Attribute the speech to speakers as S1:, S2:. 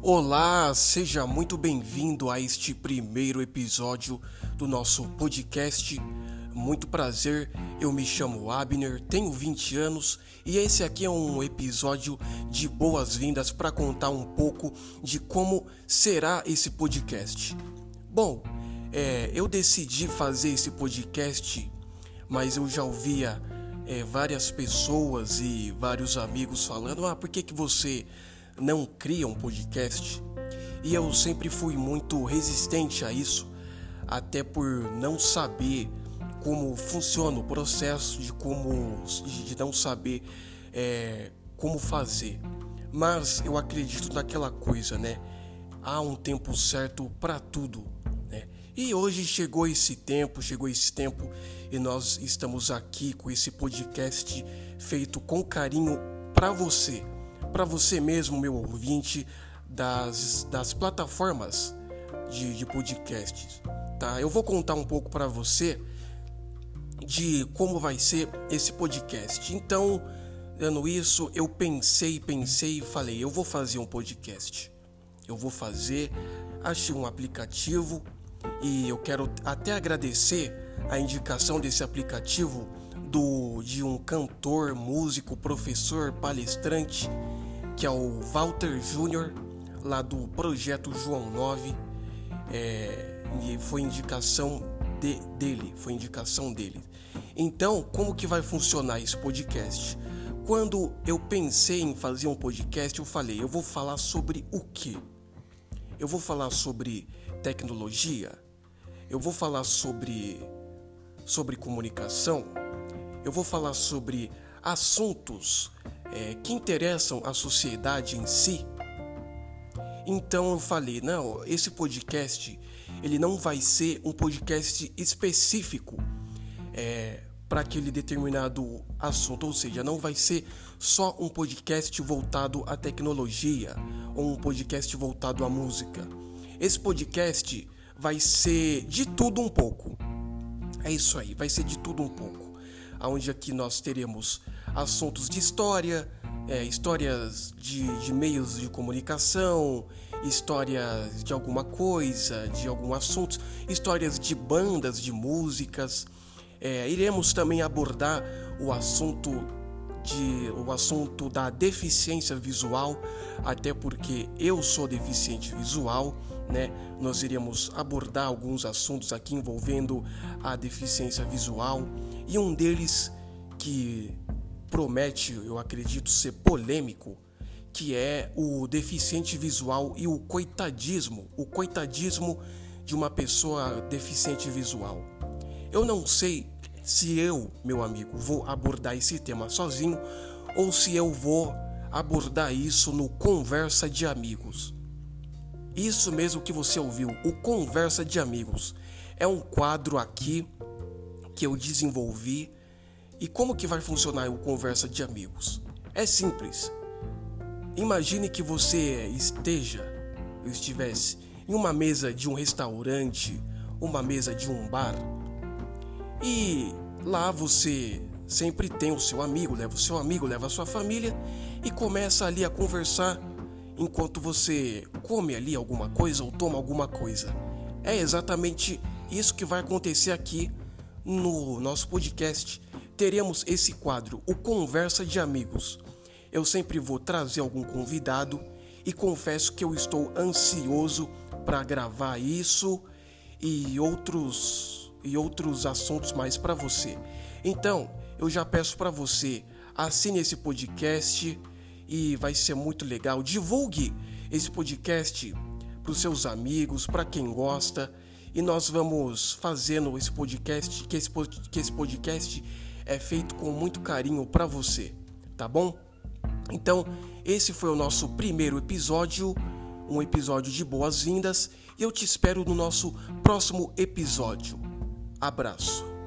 S1: Olá, seja muito bem-vindo a este primeiro episódio do nosso podcast. Muito prazer, eu me chamo Abner, tenho 20 anos e esse aqui é um episódio de boas-vindas para contar um pouco de como será esse podcast. Bom, é, eu decidi fazer esse podcast, mas eu já ouvia é, várias pessoas e vários amigos falando: ah, por que, que você não cria um podcast. E eu sempre fui muito resistente a isso, até por não saber como funciona o processo, de como de não saber é, como fazer. Mas eu acredito naquela coisa, né? Há um tempo certo para tudo, né? E hoje chegou esse tempo, chegou esse tempo e nós estamos aqui com esse podcast feito com carinho para você para você mesmo, meu ouvinte, das, das plataformas de, de podcasts. Tá? Eu vou contar um pouco para você de como vai ser esse podcast. Então, dando isso, eu pensei, pensei e falei: eu vou fazer um podcast. Eu vou fazer, achei um aplicativo e eu quero até agradecer a indicação desse aplicativo do de um cantor, músico, professor, palestrante que é o Walter Júnior, lá do Projeto João 9. É, e foi indicação de, dele, foi indicação dele. Então, como que vai funcionar esse podcast? Quando eu pensei em fazer um podcast, eu falei, eu vou falar sobre o que? Eu vou falar sobre tecnologia? Eu vou falar sobre sobre comunicação? Eu vou falar sobre assuntos é, que interessam a sociedade em si. Então eu falei, não, esse podcast ele não vai ser um podcast específico é, para aquele determinado assunto, ou seja, não vai ser só um podcast voltado à tecnologia ou um podcast voltado à música. Esse podcast vai ser de tudo um pouco. É isso aí, vai ser de tudo um pouco. Onde aqui nós teremos assuntos de história, é, histórias de, de meios de comunicação, histórias de alguma coisa, de algum assunto, histórias de bandas, de músicas. É, iremos também abordar o assunto de o assunto da deficiência visual, até porque eu sou deficiente visual, né? Nós iremos abordar alguns assuntos aqui envolvendo a deficiência visual e um deles que promete, eu acredito, ser polêmico, que é o deficiente visual e o coitadismo, o coitadismo de uma pessoa deficiente visual. Eu não sei se eu, meu amigo, vou abordar esse tema sozinho ou se eu vou abordar isso no Conversa de Amigos. Isso mesmo que você ouviu, o Conversa de Amigos. É um quadro aqui que eu desenvolvi e como que vai funcionar o conversa de amigos? É simples. Imagine que você esteja, eu estivesse em uma mesa de um restaurante, uma mesa de um bar, e lá você sempre tem o seu amigo, leva o seu amigo, leva a sua família e começa ali a conversar enquanto você come ali alguma coisa ou toma alguma coisa. É exatamente isso que vai acontecer aqui no nosso podcast teremos esse quadro, o Conversa de Amigos. Eu sempre vou trazer algum convidado e confesso que eu estou ansioso para gravar isso e outros e outros assuntos mais para você. Então, eu já peço para você, assine esse podcast e vai ser muito legal. Divulgue esse podcast para os seus amigos, para quem gosta, e nós vamos fazendo esse podcast, que esse, que esse podcast é feito com muito carinho para você, tá bom? Então, esse foi o nosso primeiro episódio, um episódio de boas-vindas, e eu te espero no nosso próximo episódio. Abraço.